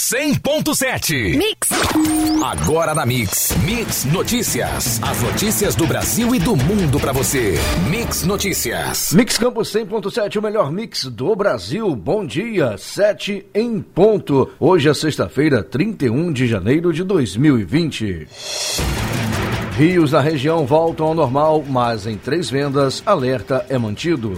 100.7. Mix. Agora na Mix. Mix Notícias. As notícias do Brasil e do mundo para você. Mix Notícias. Mix Campos 100.7, o melhor mix do Brasil. Bom dia, 7 em ponto. Hoje é sexta-feira, 31 de janeiro de 2020. Rios da região voltam ao normal, mas em três vendas, alerta é mantido.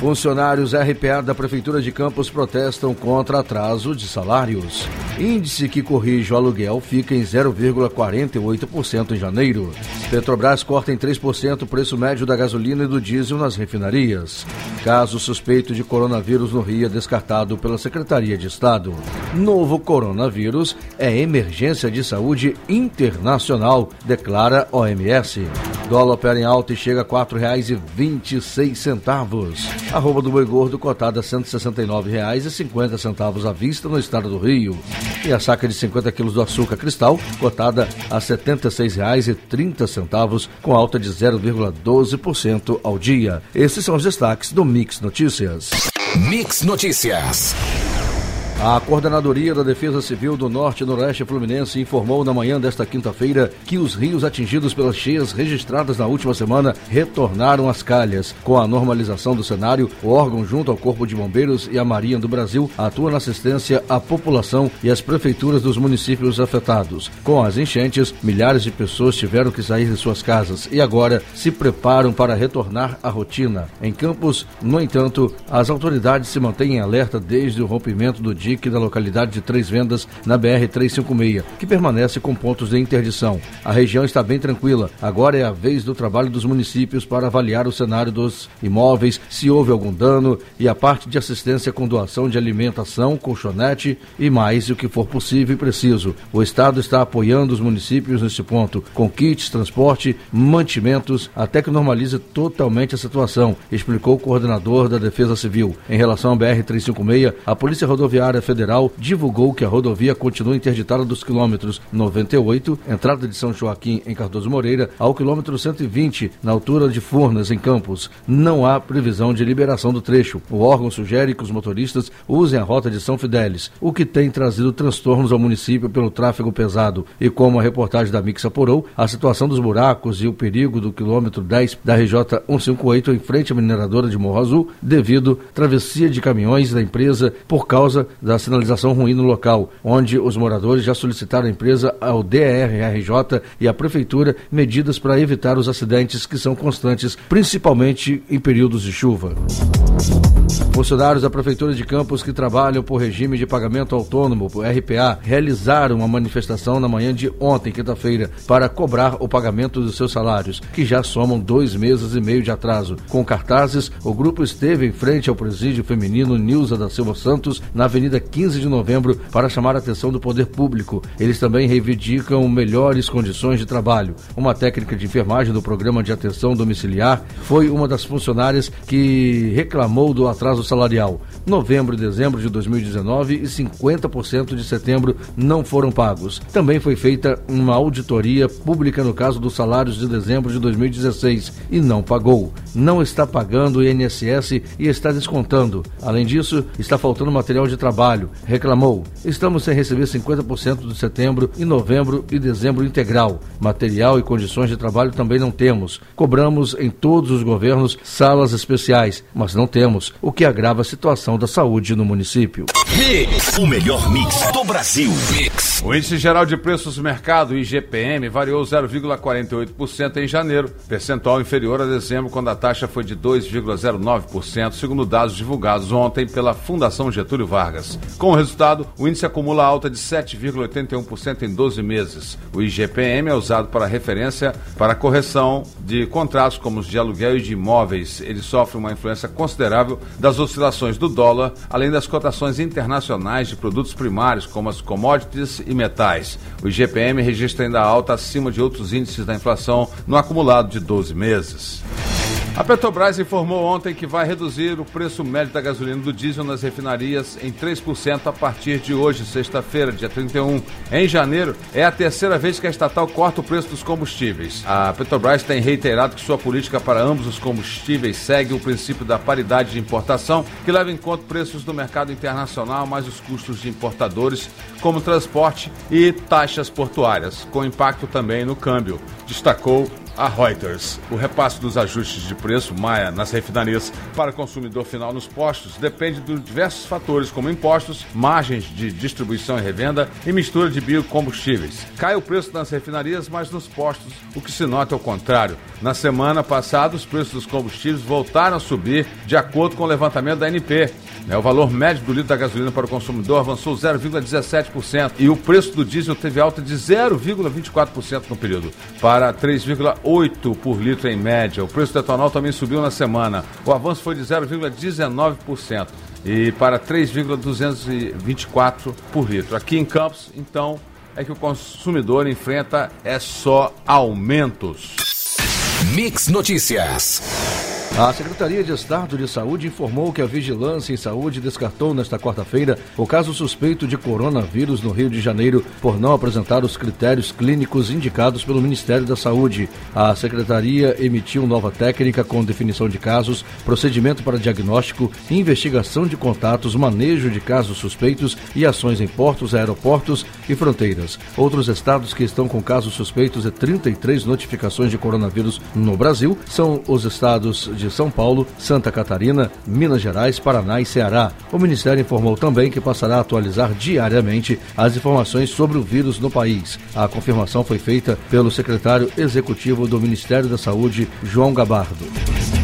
Funcionários RPA da Prefeitura de Campos protestam contra atraso de salários. Índice que corrige o aluguel fica em 0,48% em janeiro. Petrobras corta em 3% o preço médio da gasolina e do diesel nas refinarias. Caso suspeito de coronavírus no Rio é descartado pela Secretaria de Estado. Novo coronavírus é emergência de saúde internacional, declara OMS. Dólar opera em alta e chega a R$ 4,26. Arroba do boi gordo cotada a R$ 169,50 à vista no estado do Rio. E a saca de 50 quilos do açúcar cristal cotada a R$ 76,30 com alta de 0,12% ao dia. Esses são os destaques do Mix Notícias. Mix Notícias. A Coordenadoria da Defesa Civil do Norte e Noroeste Fluminense informou na manhã desta quinta-feira que os rios atingidos pelas cheias registradas na última semana retornaram às calhas. Com a normalização do cenário, o órgão, junto ao Corpo de Bombeiros e à Marinha do Brasil, atua na assistência à população e às prefeituras dos municípios afetados. Com as enchentes, milhares de pessoas tiveram que sair de suas casas e agora se preparam para retornar à rotina. Em Campos, no entanto, as autoridades se mantêm em alerta desde o rompimento do dia da localidade de Três Vendas, na BR-356, que permanece com pontos de interdição. A região está bem tranquila. Agora é a vez do trabalho dos municípios para avaliar o cenário dos imóveis, se houve algum dano e a parte de assistência com doação de alimentação, colchonete e mais o que for possível e preciso. O Estado está apoiando os municípios nesse ponto, com kits, transporte, mantimentos, até que normalize totalmente a situação, explicou o coordenador da Defesa Civil. Em relação à BR-356, a Polícia Rodoviária Federal divulgou que a rodovia continua interditada dos quilômetros 98, entrada de São Joaquim em Cardoso Moreira, ao quilômetro 120, na altura de Furnas, em Campos. Não há previsão de liberação do trecho. O órgão sugere que os motoristas usem a rota de São Fidélis, o que tem trazido transtornos ao município pelo tráfego pesado. E como a reportagem da Mix apurou, a situação dos buracos e o perigo do quilômetro 10 da RJ 158 em frente à mineradora de Morro Azul, devido travessia de caminhões da empresa por causa da sinalização ruim no local, onde os moradores já solicitaram à empresa, ao DRRJ e à Prefeitura medidas para evitar os acidentes que são constantes, principalmente em períodos de chuva. Funcionários da Prefeitura de Campos que trabalham por regime de pagamento autônomo, RPA, realizaram uma manifestação na manhã de ontem, quinta-feira, para cobrar o pagamento dos seus salários, que já somam dois meses e meio de atraso. Com cartazes, o grupo esteve em frente ao presídio feminino Nilza da Silva Santos, na Avenida 15 de novembro, para chamar a atenção do poder público. Eles também reivindicam melhores condições de trabalho. Uma técnica de enfermagem do programa de atenção domiciliar foi uma das funcionárias que reclamou do atraso salarial. Novembro e dezembro de 2019 e 50% de setembro não foram pagos. Também foi feita uma auditoria pública no caso dos salários de dezembro de 2016 e não pagou. Não está pagando o INSS e está descontando. Além disso, está faltando material de trabalho. Reclamou. Estamos sem receber 50% de setembro e novembro e dezembro integral. Material e condições de trabalho também não temos. Cobramos em todos os governos salas especiais, mas não temos, o que agrava a situação da saúde no município. Mix, o melhor mix do Brasil. Mix. O índice geral de preços do mercado, IGPM, variou 0,48% em janeiro, percentual inferior a dezembro, quando a taxa foi de 2,09%, segundo dados divulgados ontem pela Fundação Getúlio Vargas. Com o resultado, o índice acumula alta de 7,81% em 12 meses. O IGPM é usado para referência para correção de contratos como os de aluguel e de imóveis. Ele sofre uma influência considerável das oscilações do dólar, além das cotações internacionais de produtos primários, como as commodities e metais. O IGPM registra ainda alta acima de outros índices da inflação no acumulado de 12 meses. A Petrobras informou ontem que vai reduzir o preço médio da gasolina do diesel nas refinarias em 3% a partir de hoje, sexta-feira, dia 31. Em janeiro, é a terceira vez que a estatal corta o preço dos combustíveis. A Petrobras tem reiterado que sua política para ambos os combustíveis segue o princípio da paridade de importação, que leva em conta preços do mercado internacional mais os custos de importadores, como transporte e taxas portuárias, com impacto também no câmbio, destacou a Reuters. O repasse dos ajustes de preço Maia nas refinarias para o consumidor final nos postos depende de diversos fatores, como impostos, margens de distribuição e revenda e mistura de biocombustíveis. Cai o preço nas refinarias, mas nos postos, o que se nota é o contrário. Na semana passada, os preços dos combustíveis voltaram a subir de acordo com o levantamento da ANP. Né, o valor médio do litro da gasolina para o consumidor avançou 0,17% e o preço do diesel teve alta de 0,24% no período, para 3,8 por litro em média. O preço do etanol também subiu na semana. O avanço foi de 0,19% e para 3,224 por litro. Aqui em Campos, então, é que o consumidor enfrenta é só aumentos. Mix Notícias. A Secretaria de Estado de Saúde informou que a Vigilância em Saúde descartou nesta quarta-feira o caso suspeito de coronavírus no Rio de Janeiro por não apresentar os critérios clínicos indicados pelo Ministério da Saúde. A Secretaria emitiu nova técnica com definição de casos, procedimento para diagnóstico, investigação de contatos, manejo de casos suspeitos e ações em portos, aeroportos e fronteiras. Outros estados que estão com casos suspeitos e 33 notificações de coronavírus no Brasil são os estados de São Paulo, Santa Catarina, Minas Gerais, Paraná e Ceará. O Ministério informou também que passará a atualizar diariamente as informações sobre o vírus no país. A confirmação foi feita pelo secretário executivo do Ministério da Saúde, João Gabardo.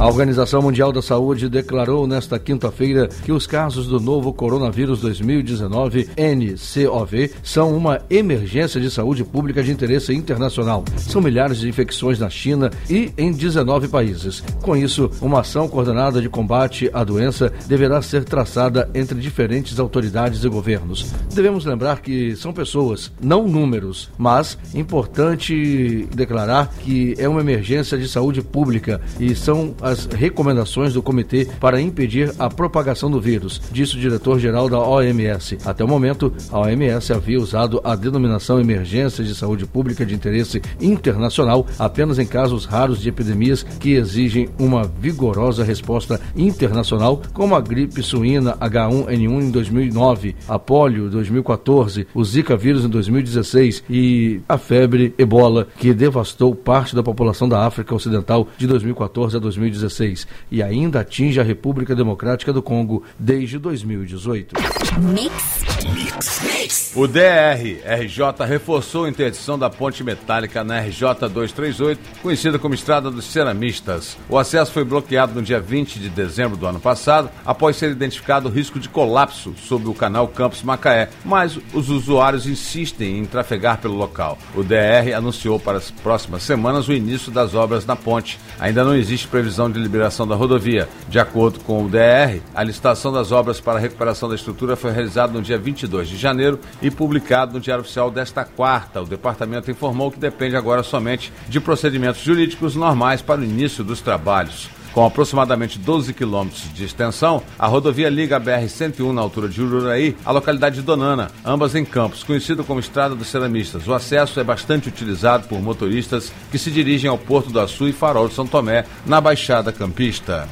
A Organização Mundial da Saúde declarou nesta quinta-feira que os casos do novo coronavírus 2019, NCOV, são uma emergência de saúde pública de interesse internacional. São milhares de infecções na China e em 19 países. Com isso, uma ação coordenada de combate à doença deverá ser traçada entre diferentes autoridades e governos. Devemos lembrar que são pessoas, não números, mas importante declarar que é uma emergência de saúde pública e são as recomendações do comitê para impedir a propagação do vírus, disse o diretor-geral da OMS. Até o momento, a OMS havia usado a denominação emergência de saúde pública de interesse internacional apenas em casos raros de epidemias que exigem uma vigorosa resposta internacional, como a gripe suína H1N1 em 2009, a polio em 2014, o Zika vírus em 2016 e a febre ebola que devastou parte da população da África Ocidental de 2014 a 2016. 2016 e ainda atinge a República Democrática do Congo desde 2018. Mix. Mix. Mix. O DR RJ reforçou a interdição da ponte metálica na RJ 238, conhecida como Estrada dos Ceramistas. O acesso foi bloqueado no dia 20 de dezembro do ano passado, após ser identificado o risco de colapso sobre o canal Campos Macaé, mas os usuários insistem em trafegar pelo local. O DR anunciou para as próximas semanas o início das obras na ponte. Ainda não existe previsão de liberação da rodovia. De acordo com o DR, a licitação das obras para a recuperação da estrutura foi realizada no dia 22 de janeiro e publicado no Diário Oficial desta quarta. O departamento informou que depende agora somente de procedimentos jurídicos normais para o início dos trabalhos. Com aproximadamente 12 quilômetros de extensão, a rodovia liga a BR-101 na altura de Ururaí à localidade de Donana, ambas em Campos, conhecido como Estrada dos Ceramistas. O acesso é bastante utilizado por motoristas que se dirigem ao Porto do Açu e Farol de São Tomé, na Baixada Campista.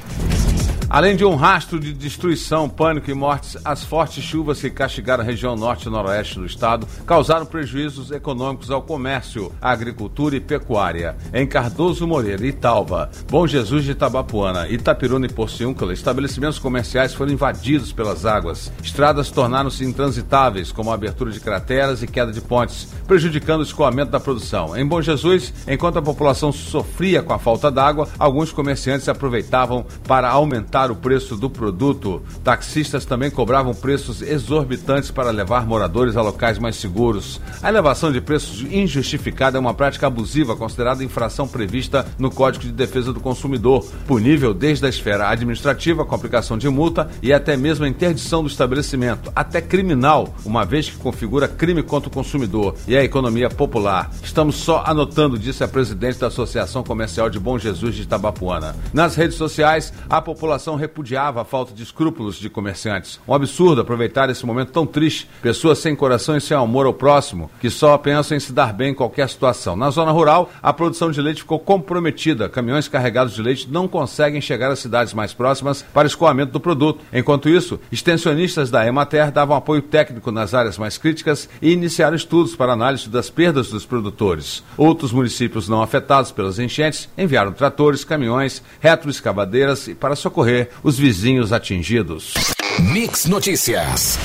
Além de um rastro de destruição, pânico e mortes, as fortes chuvas que castigaram a região norte e noroeste do estado causaram prejuízos econômicos ao comércio, à agricultura e pecuária. Em Cardoso Moreira, Italva, Bom Jesus de Itabapuana, Itapiruna e Porciúncula, estabelecimentos comerciais foram invadidos pelas águas. Estradas tornaram-se intransitáveis, como a abertura de crateras e queda de pontes, prejudicando o escoamento da produção. Em Bom Jesus, enquanto a população sofria com a falta d'água, alguns comerciantes aproveitavam para aumentar o preço do produto. Taxistas também cobravam preços exorbitantes para levar moradores a locais mais seguros. A elevação de preços injustificada é uma prática abusiva considerada infração prevista no Código de Defesa do Consumidor, punível desde a esfera administrativa com aplicação de multa e até mesmo a interdição do estabelecimento, até criminal, uma vez que configura crime contra o consumidor e a economia popular. Estamos só anotando, disse a presidente da Associação Comercial de Bom Jesus de Itabapuana. Nas redes sociais, a população repudiava a falta de escrúpulos de comerciantes. Um absurdo aproveitar esse momento tão triste. Pessoas sem coração e sem amor ao próximo, que só pensam em se dar bem em qualquer situação. Na zona rural, a produção de leite ficou comprometida. Caminhões carregados de leite não conseguem chegar às cidades mais próximas para escoamento do produto. Enquanto isso, extensionistas da Emater davam apoio técnico nas áreas mais críticas e iniciaram estudos para análise das perdas dos produtores. Outros municípios não afetados pelas enchentes enviaram tratores, caminhões, retroescavadeiras para socorrer os vizinhos atingidos. Mix Notícias.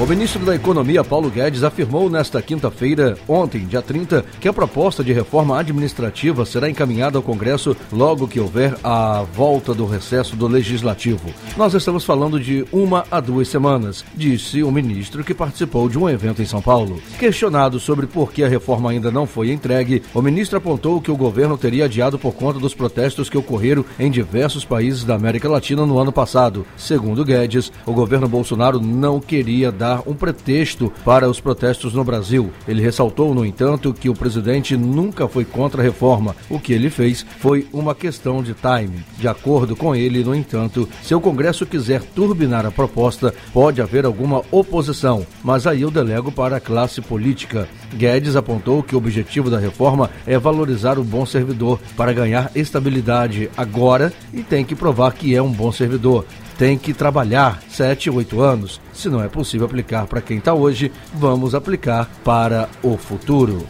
O ministro da Economia, Paulo Guedes, afirmou nesta quinta-feira, ontem, dia 30, que a proposta de reforma administrativa será encaminhada ao Congresso logo que houver a volta do recesso do Legislativo. Nós estamos falando de uma a duas semanas, disse o ministro que participou de um evento em São Paulo. Questionado sobre por que a reforma ainda não foi entregue, o ministro apontou que o governo teria adiado por conta dos protestos que ocorreram em diversos países da América Latina no ano passado. Segundo Guedes, o governo Bolsonaro não queria dar dar um pretexto para os protestos no Brasil. Ele ressaltou, no entanto, que o presidente nunca foi contra a reforma. O que ele fez foi uma questão de timing. De acordo com ele, no entanto, se o Congresso quiser turbinar a proposta, pode haver alguma oposição, mas aí eu delego para a classe política. Guedes apontou que o objetivo da reforma é valorizar o bom servidor para ganhar estabilidade agora e tem que provar que é um bom servidor tem que trabalhar 7, 8 anos. Se não é possível aplicar para quem está hoje, vamos aplicar para o futuro.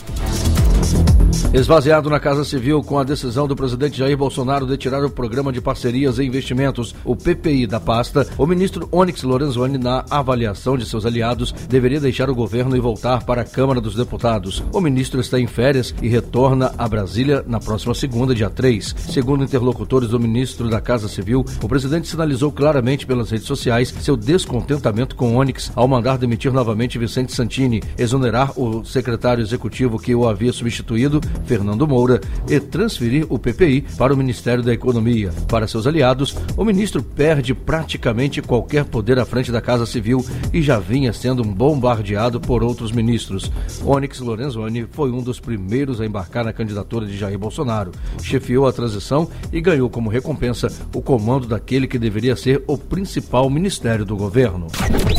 Esvaziado na Casa Civil com a decisão do presidente Jair Bolsonaro de tirar o Programa de Parcerias e Investimentos, o PPI, da pasta, o ministro Onyx Lorenzoni, na avaliação de seus aliados, deveria deixar o governo e voltar para a Câmara dos Deputados. O ministro está em férias e retorna a Brasília na próxima segunda, dia 3. Segundo interlocutores do ministro da Casa Civil, o presidente sinalizou claramente pelas redes sociais seu descontentamento com Onyx ao mandar demitir novamente Vicente Santini, exonerar o secretário executivo que o havia substituído Fernando Moura, e transferir o PPI para o Ministério da Economia. Para seus aliados, o ministro perde praticamente qualquer poder à frente da Casa Civil e já vinha sendo bombardeado por outros ministros. Onyx Lorenzoni foi um dos primeiros a embarcar na candidatura de Jair Bolsonaro, chefiou a transição e ganhou como recompensa o comando daquele que deveria ser o principal ministério do governo.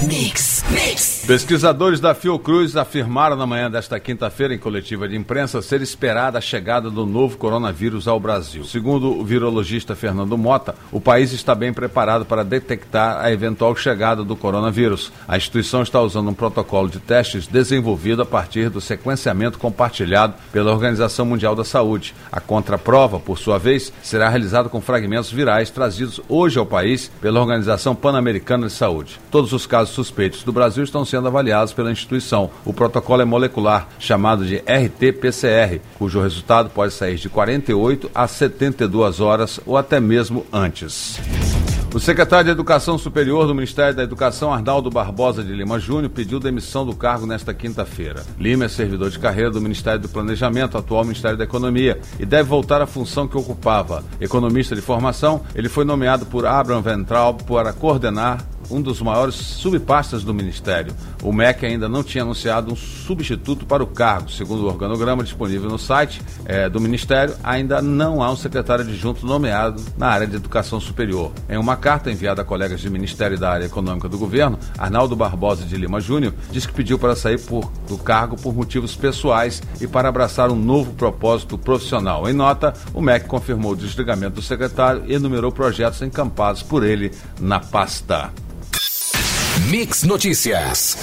Mix, mix. Pesquisadores da Fiocruz afirmaram na manhã desta quinta-feira em coletiva de imprensa ser esperada a chegada do novo coronavírus ao Brasil. Segundo o virologista Fernando Mota, o país está bem preparado para detectar a eventual chegada do coronavírus. A instituição está usando um protocolo de testes desenvolvido a partir do sequenciamento compartilhado pela Organização Mundial da Saúde. A contraprova, por sua vez, será realizada com fragmentos virais trazidos hoje ao país pela Organização Pan-Americana de Saúde. Todos os casos suspeitos do Brasil estão sendo avaliados pela instituição. O protocolo é molecular, chamado de RT-PCR, cujo resultado pode sair de 48 a 72 horas ou até mesmo antes. O secretário de Educação Superior do Ministério da Educação, Arnaldo Barbosa de Lima Júnior, pediu demissão do cargo nesta quinta-feira. Lima é servidor de carreira do Ministério do Planejamento, atual Ministério da Economia, e deve voltar à função que ocupava. Economista de formação, ele foi nomeado por Abraham Ventraub para coordenar um dos maiores subpastas do Ministério. O MEC ainda não tinha anunciado um substituto para o cargo. Segundo o organograma disponível no site é, do Ministério, ainda não há um secretário adjunto nomeado na área de educação superior. Em uma carta enviada a colegas de Ministério da área econômica do governo, Arnaldo Barbosa de Lima Júnior diz que pediu para sair por, do cargo por motivos pessoais e para abraçar um novo propósito profissional. Em nota, o MEC confirmou o desligamento do secretário e enumerou projetos encampados por ele na pasta. Mix Notícias.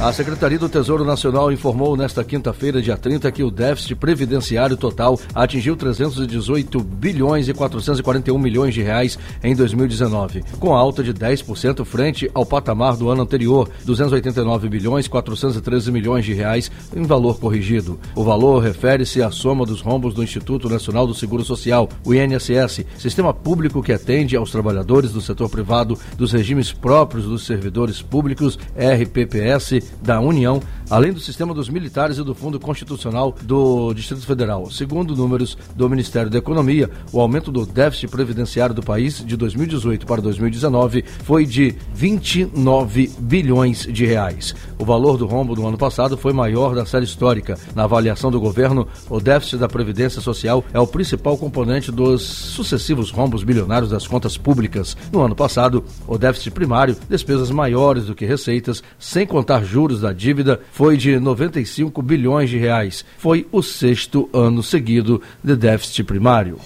A Secretaria do Tesouro Nacional informou nesta quinta-feira, dia 30, que o déficit previdenciário total atingiu 318 bilhões e 441 milhões de reais em 2019, com alta de 10% frente ao patamar do ano anterior, 289 bilhões 413 milhões de reais em valor corrigido. O valor refere-se à soma dos rombos do Instituto Nacional do Seguro Social, o INSS, sistema público que atende aos trabalhadores do setor privado dos regimes próprios dos servidores públicos, RPPS, da União, além do sistema dos militares e do Fundo Constitucional do Distrito Federal. Segundo números do Ministério da Economia, o aumento do déficit previdenciário do país de 2018 para 2019 foi de 29 bilhões de reais. O valor do rombo do ano passado foi maior da série histórica. Na avaliação do governo, o déficit da Previdência Social é o principal componente dos sucessivos rombos bilionários das contas públicas. No ano passado, o déficit primário, despesas maiores do que receitas, sem contar juros juros da dívida foi de 95 bilhões de reais. Foi o sexto ano seguido de déficit primário.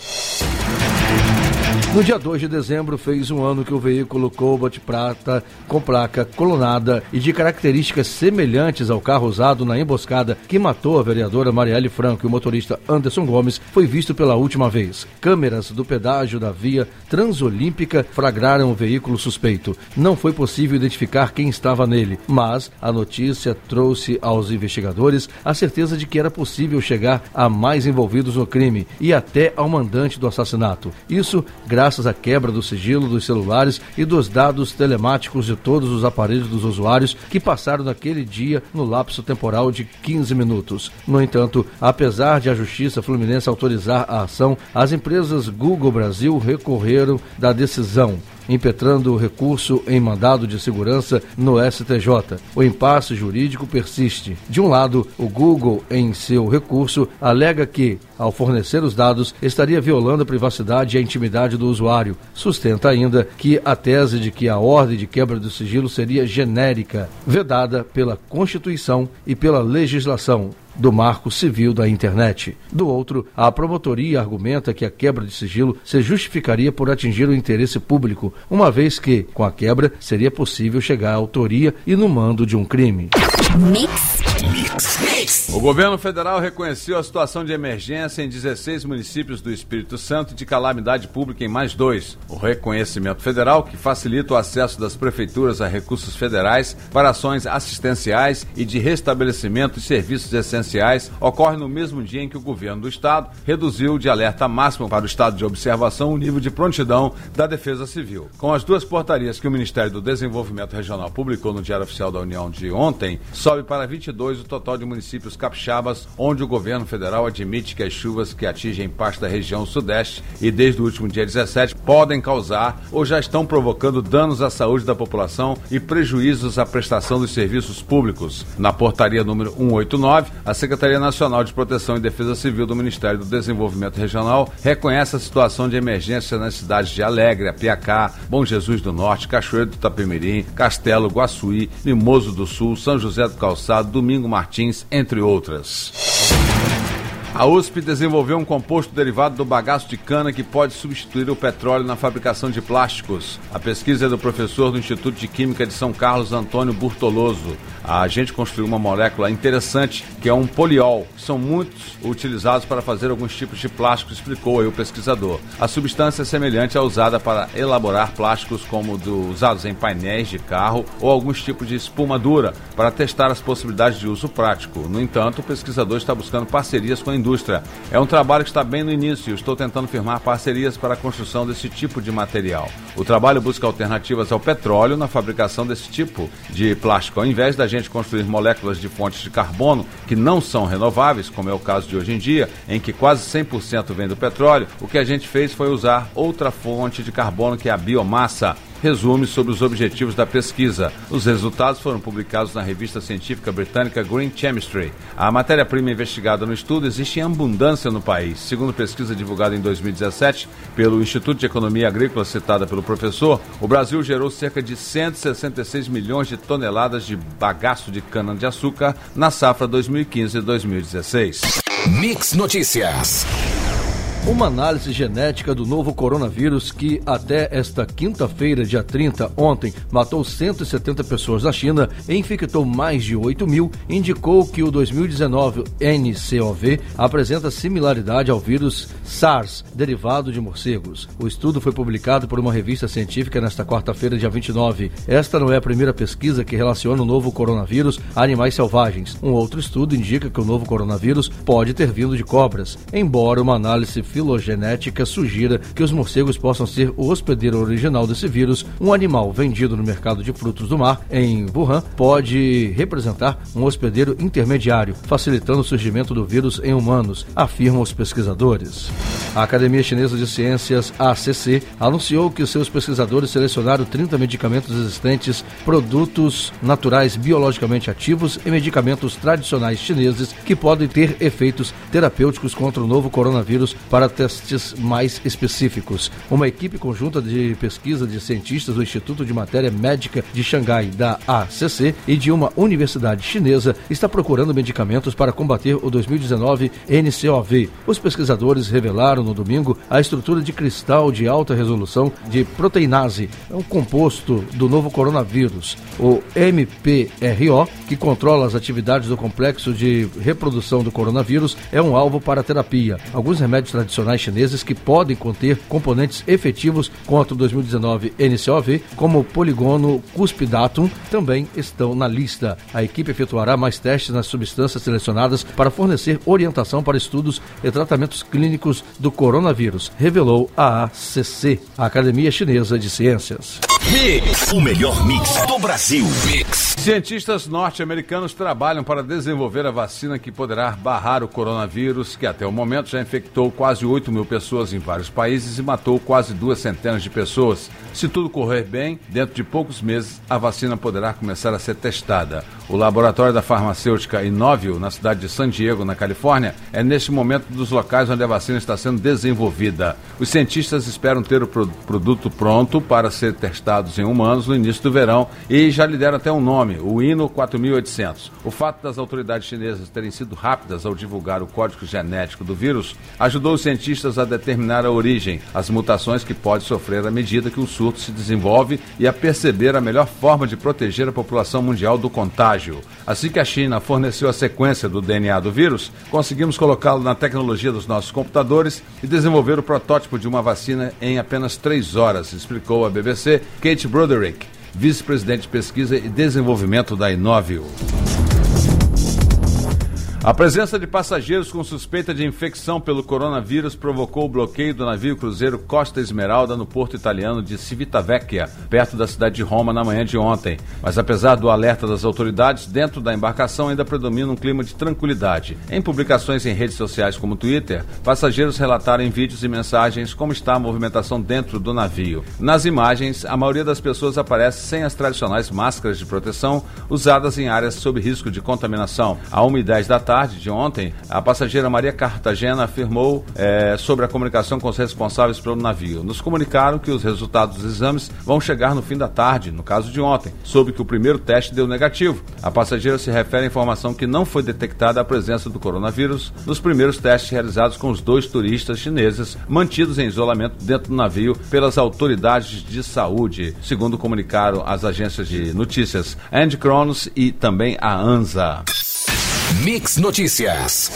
No dia 2 de dezembro, fez um ano que o veículo Cobalt Prata, com placa colunada e de características semelhantes ao carro usado na emboscada que matou a vereadora Marielle Franco e o motorista Anderson Gomes, foi visto pela última vez. Câmeras do pedágio da via Transolímpica flagraram o veículo suspeito. Não foi possível identificar quem estava nele, mas a notícia trouxe aos investigadores a certeza de que era possível chegar a mais envolvidos no crime e até ao mandante do assassinato. Isso graças graças à quebra do sigilo dos celulares e dos dados telemáticos de todos os aparelhos dos usuários que passaram naquele dia no lapso temporal de 15 minutos. No entanto, apesar de a Justiça Fluminense autorizar a ação, as empresas Google Brasil recorreram da decisão impetrando o recurso em mandado de segurança no STJ. O impasse jurídico persiste. De um lado, o Google, em seu recurso, alega que, ao fornecer os dados, estaria violando a privacidade e a intimidade do usuário. Sustenta ainda que a tese de que a ordem de quebra do sigilo seria genérica, vedada pela Constituição e pela legislação, do Marco Civil da Internet. Do outro, a promotoria argumenta que a quebra de sigilo se justificaria por atingir o interesse público, uma vez que, com a quebra, seria possível chegar à autoria e no mando de um crime. Mix. O governo federal reconheceu a situação de emergência em 16 municípios do Espírito Santo e de calamidade pública em mais dois. O reconhecimento federal, que facilita o acesso das prefeituras a recursos federais para ações assistenciais e de restabelecimento de serviços essenciais, ocorre no mesmo dia em que o governo do estado reduziu de alerta máximo para o estado de observação o nível de prontidão da Defesa Civil. Com as duas portarias que o Ministério do Desenvolvimento Regional publicou no Diário Oficial da União de ontem, sobe para 22 o total de municípios capixabas, onde o governo federal admite que as chuvas que atingem parte da região sudeste e desde o último dia 17 podem causar ou já estão provocando danos à saúde da população e prejuízos à prestação dos serviços públicos. Na portaria número 189, a Secretaria Nacional de Proteção e Defesa Civil do Ministério do Desenvolvimento Regional reconhece a situação de emergência nas cidades de Alegre, Apiacá, Bom Jesus do Norte, Cachoeiro do Tapemirim, Castelo, Guaçuí, Mimoso do Sul, São José do Calçado, Domingo Martins, entre outras. A USP desenvolveu um composto derivado do bagaço de cana que pode substituir o petróleo na fabricação de plásticos. A pesquisa é do professor do Instituto de Química de São Carlos, Antônio Burtoloso. A gente construiu uma molécula interessante que é um poliol, que são muitos utilizados para fazer alguns tipos de plástico, explicou aí o pesquisador. A substância é semelhante à usada para elaborar plásticos como do, usados em painéis de carro ou alguns tipos de espuma dura para testar as possibilidades de uso prático. No entanto, o pesquisador está buscando parcerias com a indústria. É um trabalho que está bem no início estou tentando firmar parcerias para a construção desse tipo de material. O trabalho busca alternativas ao petróleo na fabricação desse tipo de plástico. Ao invés da gente construir moléculas de fontes de carbono que não são renováveis, como é o caso de hoje em dia, em que quase 100% vem do petróleo, o que a gente fez foi usar outra fonte de carbono que é a biomassa resume sobre os objetivos da pesquisa. Os resultados foram publicados na revista científica britânica Green Chemistry. A matéria-prima investigada no estudo existe em abundância no país. Segundo pesquisa divulgada em 2017 pelo Instituto de Economia Agrícola, citada pelo professor, o Brasil gerou cerca de 166 milhões de toneladas de bagaço de cana-de-açúcar na safra 2015-2016. Mix Notícias. Uma análise genética do novo coronavírus que até esta quinta-feira, dia 30, ontem, matou 170 pessoas na China e infectou mais de 8 mil, indicou que o 2019 NCOV apresenta similaridade ao vírus SARS, derivado de morcegos. O estudo foi publicado por uma revista científica nesta quarta-feira, dia 29. Esta não é a primeira pesquisa que relaciona o novo coronavírus a animais selvagens. Um outro estudo indica que o novo coronavírus pode ter vindo de cobras, embora uma análise filogenética sugira que os morcegos possam ser o hospedeiro original desse vírus, um animal vendido no mercado de frutos do mar em Wuhan pode representar um hospedeiro intermediário, facilitando o surgimento do vírus em humanos, afirmam os pesquisadores. A Academia Chinesa de Ciências, ACC, anunciou que seus pesquisadores selecionaram 30 medicamentos existentes, produtos naturais biologicamente ativos e medicamentos tradicionais chineses que podem ter efeitos terapêuticos contra o novo coronavírus para testes mais específicos. Uma equipe conjunta de pesquisa de cientistas do Instituto de Matéria Médica de Xangai, da ACC, e de uma universidade chinesa está procurando medicamentos para combater o 2019 NCOV. Os pesquisadores revelaram no domingo a estrutura de cristal de alta resolução de proteinase, um composto do novo coronavírus, o MPRO, que controla as atividades do complexo de reprodução do coronavírus, é um alvo para terapia. Alguns remédios tradicionais chineses que podem conter componentes efetivos contra o 2019 NCOV, como o poligono cuspidatum, também estão na lista. A equipe efetuará mais testes nas substâncias selecionadas para fornecer orientação para estudos e tratamentos clínicos do coronavírus, revelou a ACC, a Academia Chinesa de Ciências. Mix, o melhor mix do Brasil. Mix. Cientistas norte-americanos trabalham para desenvolver a vacina que poderá barrar o coronavírus, que até o momento já infectou quase 8 mil pessoas em vários países e matou quase duas centenas de pessoas. Se tudo correr bem, dentro de poucos meses a vacina poderá começar a ser testada. O laboratório da farmacêutica Inovio, na cidade de San Diego, na Califórnia, é neste momento dos locais onde a vacina está sendo desenvolvida. Os cientistas esperam ter o produto pronto para ser testado em humanos no início do verão e já lhe deram até um nome, o INO 4800. O fato das autoridades chinesas terem sido rápidas ao divulgar o código genético do vírus ajudou os cientistas a determinar a origem, as mutações que pode sofrer à medida que o surto se desenvolve e a perceber a melhor forma de proteger a população mundial do contágio. Assim que a China forneceu a sequência do DNA do vírus, conseguimos colocá-lo na tecnologia dos nossos computadores e desenvolver o protótipo de uma vacina em apenas três horas, explicou a BBC Kate Broderick, vice-presidente de pesquisa e desenvolvimento da Inovio. A presença de passageiros com suspeita de infecção pelo coronavírus provocou o bloqueio do navio cruzeiro Costa Esmeralda no porto italiano de Civitavecchia, perto da cidade de Roma, na manhã de ontem. Mas apesar do alerta das autoridades, dentro da embarcação ainda predomina um clima de tranquilidade. Em publicações em redes sociais como Twitter, passageiros relataram em vídeos e mensagens como está a movimentação dentro do navio. Nas imagens, a maioria das pessoas aparece sem as tradicionais máscaras de proteção usadas em áreas sob risco de contaminação. A umidade da tarde, tarde de ontem, a passageira Maria Cartagena afirmou é, sobre a comunicação com os responsáveis pelo navio. Nos comunicaram que os resultados dos exames vão chegar no fim da tarde, no caso de ontem, soube que o primeiro teste deu negativo. A passageira se refere à informação que não foi detectada a presença do coronavírus nos primeiros testes realizados com os dois turistas chineses mantidos em isolamento dentro do navio pelas autoridades de saúde, segundo comunicaram as agências de notícias Andy Cronos e também a ANSA. Mix Notícias.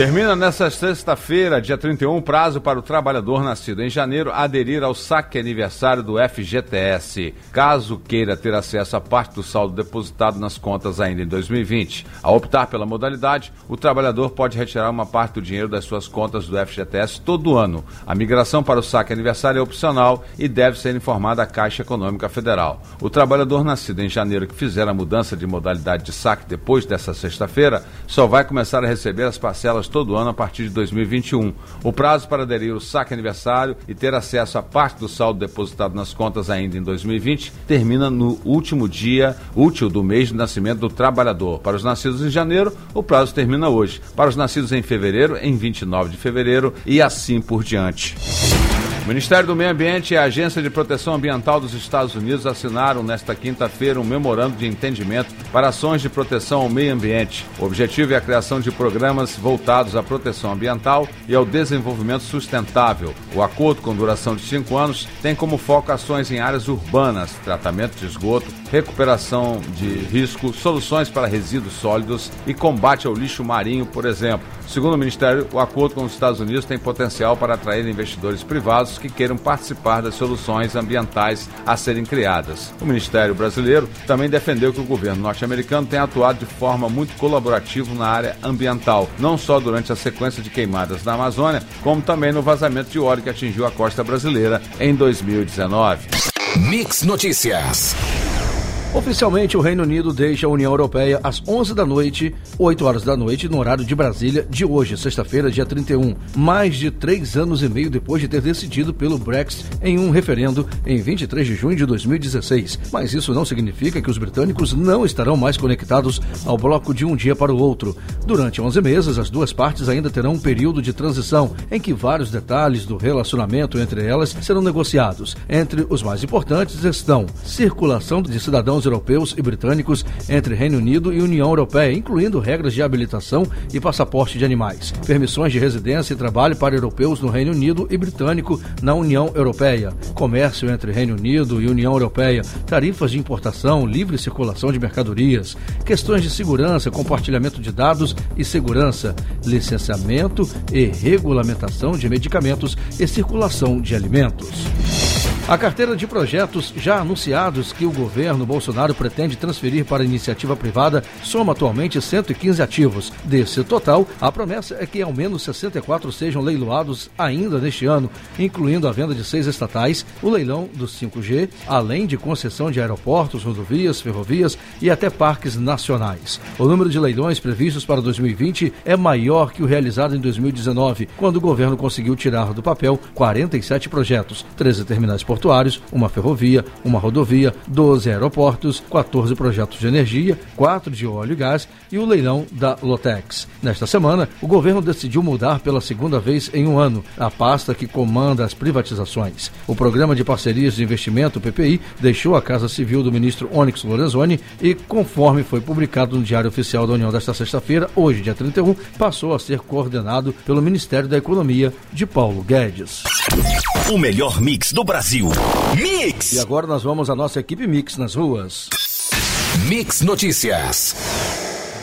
Termina nesta sexta-feira, dia 31, o prazo para o trabalhador nascido em janeiro aderir ao saque aniversário do FGTS, caso queira ter acesso a parte do saldo depositado nas contas ainda em 2020. Ao optar pela modalidade, o trabalhador pode retirar uma parte do dinheiro das suas contas do FGTS todo ano. A migração para o saque aniversário é opcional e deve ser informada à Caixa Econômica Federal. O trabalhador nascido em janeiro que fizer a mudança de modalidade de saque depois dessa sexta-feira só vai começar a receber as parcelas todo ano a partir de 2021. O prazo para aderir ao saque aniversário e ter acesso a parte do saldo depositado nas contas ainda em 2020 termina no último dia útil do mês de nascimento do trabalhador. Para os nascidos em janeiro, o prazo termina hoje. Para os nascidos em fevereiro, em 29 de fevereiro e assim por diante. O Ministério do Meio Ambiente e a Agência de Proteção Ambiental dos Estados Unidos assinaram nesta quinta-feira um memorando de entendimento para ações de proteção ao meio ambiente. O objetivo é a criação de programas voltados à proteção ambiental e ao desenvolvimento sustentável. O acordo, com duração de cinco anos, tem como foco ações em áreas urbanas, tratamento de esgoto, recuperação de risco, soluções para resíduos sólidos e combate ao lixo marinho, por exemplo. Segundo o Ministério, o acordo com os Estados Unidos tem potencial para atrair investidores privados que queiram participar das soluções ambientais a serem criadas. O Ministério brasileiro também defendeu que o governo norte-americano tem atuado de forma muito colaborativa na área ambiental, não só durante a sequência de queimadas na Amazônia, como também no vazamento de óleo que atingiu a costa brasileira em 2019. Mix Notícias. Oficialmente, o Reino Unido deixa a União Europeia às 11 da noite, 8 horas da noite, no horário de Brasília, de hoje, sexta-feira, dia 31. Mais de três anos e meio depois de ter decidido pelo Brexit em um referendo em 23 de junho de 2016. Mas isso não significa que os britânicos não estarão mais conectados ao bloco de um dia para o outro. Durante 11 meses, as duas partes ainda terão um período de transição em que vários detalhes do relacionamento entre elas serão negociados. Entre os mais importantes estão circulação de cidadãos cidadãos europeus e britânicos entre Reino Unido e União Europeia, incluindo regras de habilitação e passaporte de animais, permissões de residência e trabalho para europeus no Reino Unido e britânico na União Europeia, comércio entre Reino Unido e União Europeia, tarifas de importação, livre circulação de mercadorias, questões de segurança, compartilhamento de dados e segurança, licenciamento e regulamentação de medicamentos e circulação de alimentos. A carteira de projetos já anunciados que o governo Bolsonaro pretende transferir para a iniciativa privada soma atualmente 115 ativos. Desse total, a promessa é que ao menos 64 sejam leiloados ainda neste ano, incluindo a venda de seis estatais, o leilão do 5G, além de concessão de aeroportos, rodovias, ferrovias e até parques nacionais. O número de leilões previstos para 2020 é maior que o realizado em 2019, quando o governo conseguiu tirar do papel 47 projetos, 13 terminais portuários uma ferrovia, uma rodovia, 12 aeroportos, 14 projetos de energia, 4 de óleo e gás e o leilão da Lotex. Nesta semana, o governo decidiu mudar pela segunda vez em um ano a pasta que comanda as privatizações. O Programa de Parcerias de Investimento, PPI, deixou a Casa Civil do ministro Onyx Lorenzoni e, conforme foi publicado no Diário Oficial da União desta sexta-feira, hoje, dia 31, passou a ser coordenado pelo Ministério da Economia de Paulo Guedes. O melhor mix do Brasil. Mix! E agora nós vamos à nossa equipe Mix nas ruas. Mix Notícias.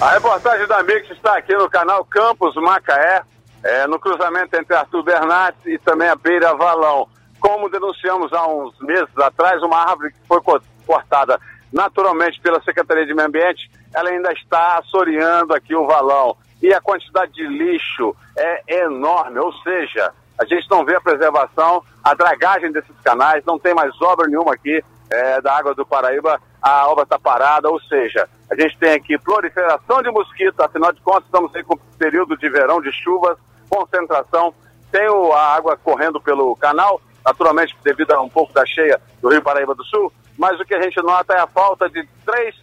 A reportagem da Mix está aqui no canal Campos Macaé, é, no cruzamento entre Arthur Bernardes e também a Beira Valão. Como denunciamos há uns meses atrás, uma árvore que foi cortada naturalmente pela Secretaria de Meio Ambiente, ela ainda está assoreando aqui o valão. E a quantidade de lixo é enorme, ou seja, a gente não vê a preservação, a dragagem desses canais, não tem mais obra nenhuma aqui é, da água do Paraíba, a obra está parada, ou seja, a gente tem aqui proliferação de mosquitos, afinal de contas estamos aí com período de verão, de chuvas, concentração, tem o, a água correndo pelo canal, naturalmente devido a um pouco da cheia do Rio Paraíba do Sul, mas o que a gente nota é a falta de três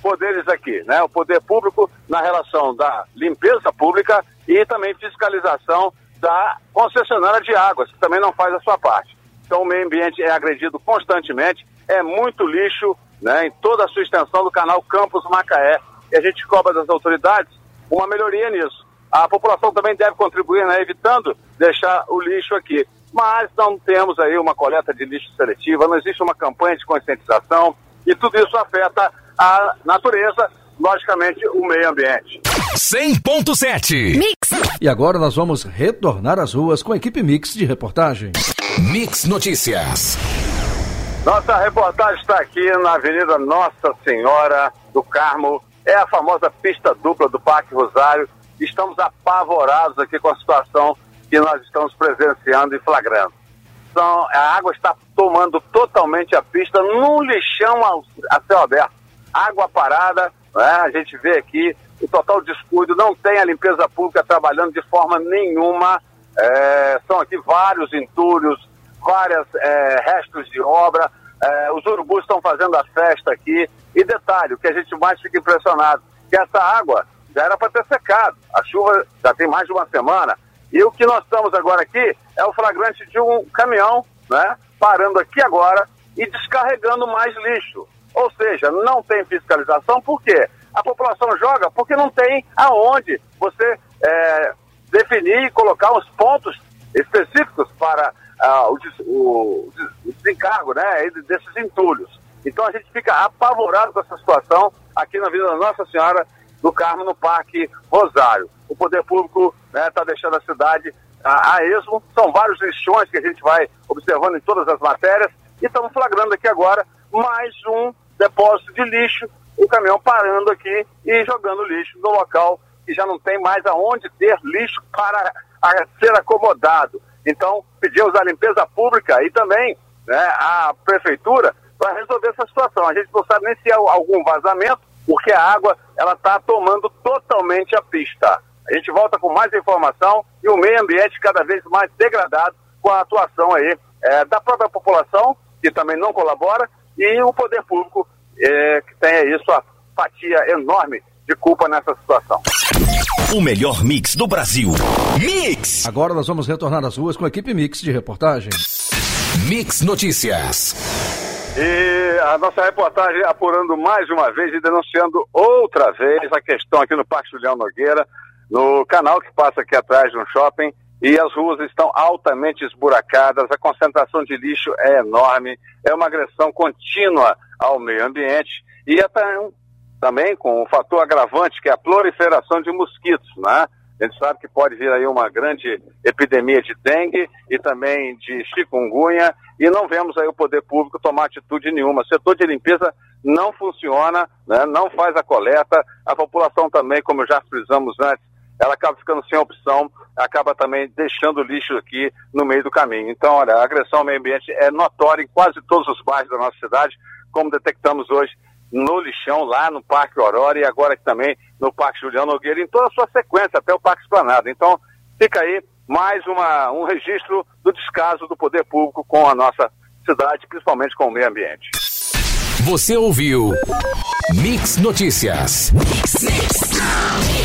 poderes aqui, né? O poder público na relação da limpeza pública e também fiscalização da concessionária de águas, que também não faz a sua parte. Então o meio ambiente é agredido constantemente, é muito lixo né, em toda a sua extensão do canal Campos Macaé. E a gente cobra das autoridades uma melhoria nisso. A população também deve contribuir, né, evitando deixar o lixo aqui. Mas não temos aí uma coleta de lixo seletiva, não existe uma campanha de conscientização e tudo isso afeta a natureza, logicamente o meio ambiente. 100.7 Mix. E agora nós vamos retornar às ruas com a equipe Mix de reportagem. Mix Notícias. Nossa reportagem está aqui na Avenida Nossa Senhora do Carmo. É a famosa pista dupla do Parque Rosário. Estamos apavorados aqui com a situação que nós estamos presenciando e flagrando. Então, a água está tomando totalmente a pista num lixão a céu aberto. Água parada, né? a gente vê aqui o total descuido, não tem a limpeza pública trabalhando de forma nenhuma. É, são aqui vários entulhos, vários é, restos de obra. É, os urubus estão fazendo a festa aqui. E detalhe, o que a gente mais fica impressionado, que essa água já era para ter secado. A chuva já tem mais de uma semana. E o que nós estamos agora aqui é o flagrante de um caminhão, né, parando aqui agora e descarregando mais lixo. Ou seja, não tem fiscalização, por quê? A população joga porque não tem aonde você é, definir e colocar os pontos específicos para ah, o, o, o desencargo né, desses entulhos. Então a gente fica apavorado com essa situação aqui na Vila Nossa Senhora do Carmo, no Parque Rosário. O poder público está né, tá deixando a cidade a, a esmo. São vários lixões que a gente vai observando em todas as matérias. E estamos flagrando aqui agora mais um depósito de lixo, o caminhão parando aqui e jogando lixo no local que já não tem mais aonde ter lixo para ser acomodado. Então, pedimos à limpeza pública e também né, à prefeitura para resolver essa situação. A gente não sabe nem se há algum vazamento, porque a água ela está tomando totalmente a pista. A gente volta com mais informação e o meio ambiente cada vez mais degradado com a atuação aí é, da própria população, que também não colabora, e o poder público, é, que tem aí sua fatia enorme de culpa nessa situação. O melhor mix do Brasil. Mix! Agora nós vamos retornar às ruas com a equipe Mix de reportagem. Mix Notícias. E a nossa reportagem apurando mais uma vez e denunciando outra vez a questão aqui no Parque Julião Nogueira, no canal que passa aqui atrás de um shopping, e as ruas estão altamente esburacadas, a concentração de lixo é enorme, é uma agressão contínua ao meio ambiente e até também com o fator agravante que é a proliferação de mosquitos, né? A gente sabe que pode vir aí uma grande epidemia de dengue e também de chikungunya e não vemos aí o poder público tomar atitude nenhuma. O setor de limpeza não funciona, né? não faz a coleta, a população também, como já frisamos antes, ela acaba ficando sem opção, acaba também deixando lixo aqui no meio do caminho. Então, olha, a agressão ao meio ambiente é notória em quase todos os bairros da nossa cidade, como detectamos hoje no lixão, lá no Parque Aurora e agora também no Parque Juliano Nogueira, em toda a sua sequência, até o Parque Esplanada. Então, fica aí mais uma, um registro do descaso do poder público com a nossa cidade, principalmente com o meio ambiente. Você ouviu Mix Notícias. Mix, mix.